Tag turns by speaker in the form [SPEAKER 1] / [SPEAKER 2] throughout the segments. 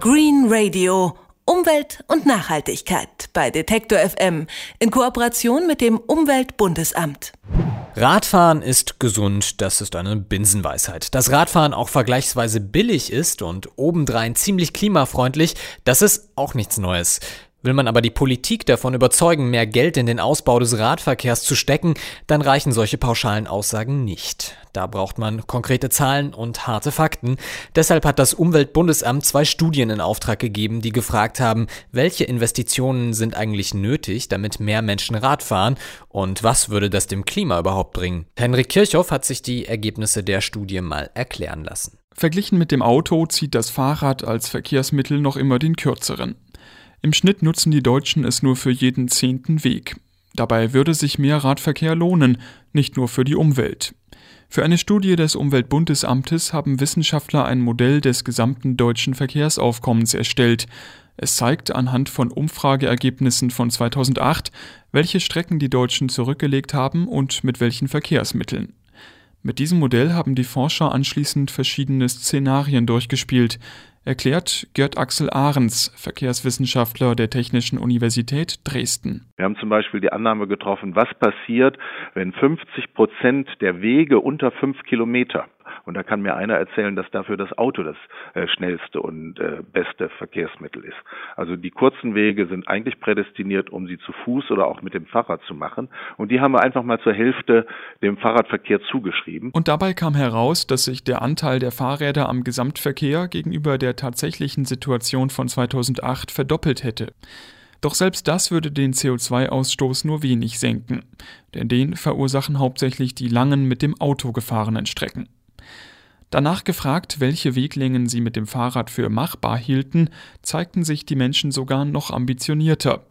[SPEAKER 1] Green Radio. Umwelt und Nachhaltigkeit bei Detektor FM in Kooperation mit dem Umweltbundesamt.
[SPEAKER 2] Radfahren ist gesund, das ist eine Binsenweisheit. Dass Radfahren auch vergleichsweise billig ist und obendrein ziemlich klimafreundlich, das ist auch nichts Neues. Will man aber die Politik davon überzeugen, mehr Geld in den Ausbau des Radverkehrs zu stecken, dann reichen solche pauschalen Aussagen nicht. Da braucht man konkrete Zahlen und harte Fakten. Deshalb hat das Umweltbundesamt zwei Studien in Auftrag gegeben, die gefragt haben, welche Investitionen sind eigentlich nötig, damit mehr Menschen Rad fahren und was würde das dem Klima überhaupt bringen. Henrik Kirchhoff hat sich die Ergebnisse der Studie mal erklären lassen.
[SPEAKER 3] Verglichen mit dem Auto zieht das Fahrrad als Verkehrsmittel noch immer den kürzeren. Im Schnitt nutzen die Deutschen es nur für jeden zehnten Weg. Dabei würde sich mehr Radverkehr lohnen, nicht nur für die Umwelt. Für eine Studie des Umweltbundesamtes haben Wissenschaftler ein Modell des gesamten deutschen Verkehrsaufkommens erstellt. Es zeigt anhand von Umfrageergebnissen von 2008, welche Strecken die Deutschen zurückgelegt haben und mit welchen Verkehrsmitteln. Mit diesem Modell haben die Forscher anschließend verschiedene Szenarien durchgespielt erklärt Gerd Axel Ahrens, Verkehrswissenschaftler der Technischen Universität Dresden.
[SPEAKER 4] Wir haben zum Beispiel die Annahme getroffen, was passiert, wenn 50 Prozent der Wege unter fünf Kilometer und da kann mir einer erzählen, dass dafür das Auto das äh, schnellste und äh, beste Verkehrsmittel ist. Also die kurzen Wege sind eigentlich prädestiniert, um sie zu Fuß oder auch mit dem Fahrrad zu machen. Und die haben wir einfach mal zur Hälfte dem Fahrradverkehr zugeschrieben.
[SPEAKER 3] Und dabei kam heraus, dass sich der Anteil der Fahrräder am Gesamtverkehr gegenüber der tatsächlichen Situation von 2008 verdoppelt hätte. Doch selbst das würde den CO2-Ausstoß nur wenig senken, denn den verursachen hauptsächlich die langen mit dem Auto gefahrenen Strecken. Danach gefragt, welche Weglängen sie mit dem Fahrrad für machbar hielten, zeigten sich die Menschen sogar noch ambitionierter.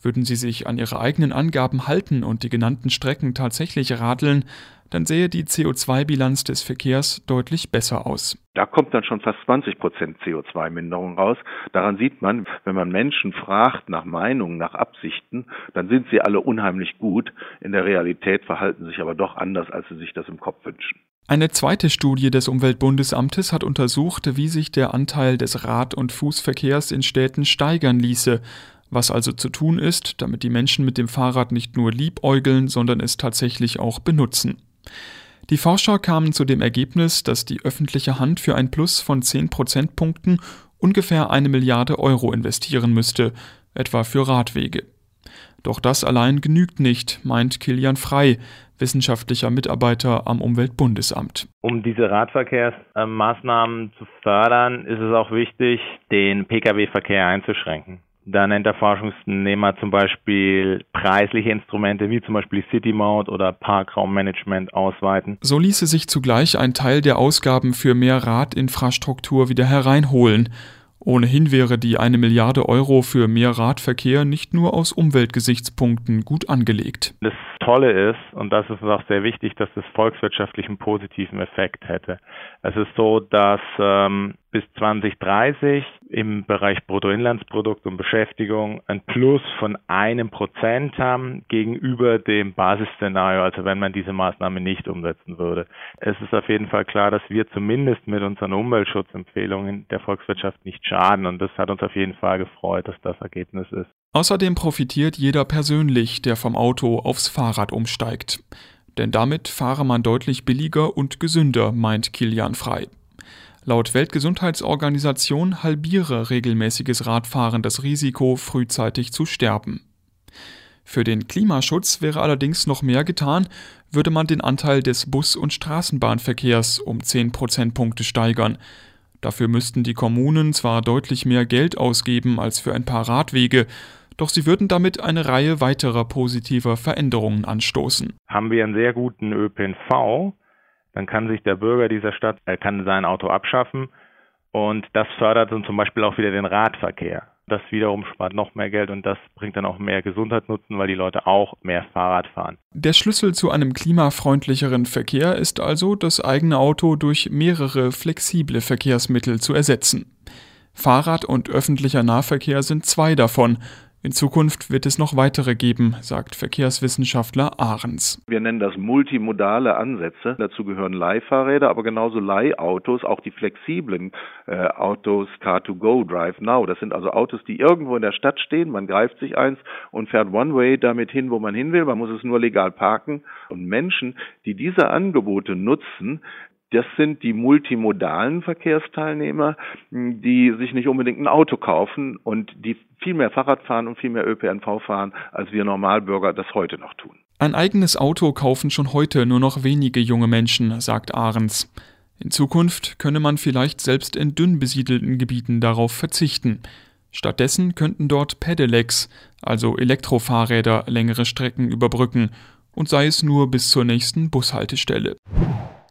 [SPEAKER 3] Würden sie sich an ihre eigenen Angaben halten und die genannten Strecken tatsächlich radeln, dann sähe die CO2-Bilanz des Verkehrs deutlich besser aus.
[SPEAKER 4] Da kommt dann schon fast 20 Prozent CO2-Minderung raus. Daran sieht man, wenn man Menschen fragt nach Meinungen, nach Absichten, dann sind sie alle unheimlich gut. In der Realität verhalten sich aber doch anders, als sie sich das im Kopf wünschen.
[SPEAKER 3] Eine zweite Studie des Umweltbundesamtes hat untersucht, wie sich der Anteil des Rad- und Fußverkehrs in Städten steigern ließe, was also zu tun ist, damit die Menschen mit dem Fahrrad nicht nur liebäugeln, sondern es tatsächlich auch benutzen. Die Forscher kamen zu dem Ergebnis, dass die öffentliche Hand für ein Plus von 10 Prozentpunkten ungefähr eine Milliarde Euro investieren müsste, etwa für Radwege. Doch das allein genügt nicht, meint Kilian Frei, wissenschaftlicher Mitarbeiter am Umweltbundesamt.
[SPEAKER 5] Um diese Radverkehrsmaßnahmen zu fördern, ist es auch wichtig, den Pkw-Verkehr einzuschränken. Da nennt der Forschungsnehmer zum Beispiel preisliche Instrumente wie zum Beispiel City Mode oder Parkraummanagement ausweiten.
[SPEAKER 3] So ließe sich zugleich ein Teil der Ausgaben für mehr Radinfrastruktur wieder hereinholen. Ohnehin wäre die eine Milliarde Euro für mehr Radverkehr nicht nur aus Umweltgesichtspunkten gut angelegt.
[SPEAKER 5] Das Tolle ist, und das ist auch sehr wichtig, dass es volkswirtschaftlich einen positiven Effekt hätte. Es ist so, dass ähm, bis 2030 im Bereich Bruttoinlandsprodukt und Beschäftigung ein Plus von einem Prozent haben gegenüber dem Basisszenario, also wenn man diese Maßnahme nicht umsetzen würde. Es ist auf jeden Fall klar, dass wir zumindest mit unseren Umweltschutzempfehlungen der Volkswirtschaft nicht schaden und das hat uns auf jeden Fall gefreut, dass das Ergebnis ist.
[SPEAKER 3] Außerdem profitiert jeder persönlich, der vom Auto aufs Fahrrad umsteigt. Denn damit fahre man deutlich billiger und gesünder, meint Kilian Frei. Laut Weltgesundheitsorganisation halbiere regelmäßiges Radfahren das Risiko, frühzeitig zu sterben. Für den Klimaschutz wäre allerdings noch mehr getan, würde man den Anteil des Bus- und Straßenbahnverkehrs um 10 Prozentpunkte steigern. Dafür müssten die Kommunen zwar deutlich mehr Geld ausgeben als für ein paar Radwege, doch sie würden damit eine Reihe weiterer positiver Veränderungen anstoßen.
[SPEAKER 5] Haben wir einen sehr guten ÖPNV, dann kann sich der Bürger dieser Stadt, er kann sein Auto abschaffen und das fördert dann zum Beispiel auch wieder den Radverkehr. Das wiederum spart noch mehr Geld und das bringt dann auch mehr Gesundheitsnutzen, weil die Leute auch mehr Fahrrad fahren.
[SPEAKER 3] Der Schlüssel zu einem klimafreundlicheren Verkehr ist also, das eigene Auto durch mehrere flexible Verkehrsmittel zu ersetzen. Fahrrad und öffentlicher Nahverkehr sind zwei davon, In Zukunft wird es noch weitere geben, sagt Verkehrswissenschaftler Ahrens.
[SPEAKER 4] Wir nennen das multimodale Ansätze. Dazu gehören Leihfahrräder, aber genauso Leihautos, auch die flexiblen äh, Autos Car2Go, Drive Now. Das sind also Autos, die irgendwo in der Stadt stehen. Man greift sich eins und fährt One-Way damit hin, wo man hin will. Man muss es nur legal parken. Und Menschen, die diese Angebote nutzen, das sind die multimodalen Verkehrsteilnehmer, die sich nicht unbedingt ein Auto kaufen und die viel mehr Fahrrad fahren und viel mehr ÖPNV fahren, als wir Normalbürger das heute noch tun.
[SPEAKER 3] Ein eigenes Auto kaufen schon heute nur noch wenige junge Menschen, sagt Ahrens. In Zukunft könne man vielleicht selbst in dünn besiedelten Gebieten darauf verzichten. Stattdessen könnten dort Pedelecs, also Elektrofahrräder, längere Strecken überbrücken, und sei es nur bis zur nächsten Bushaltestelle.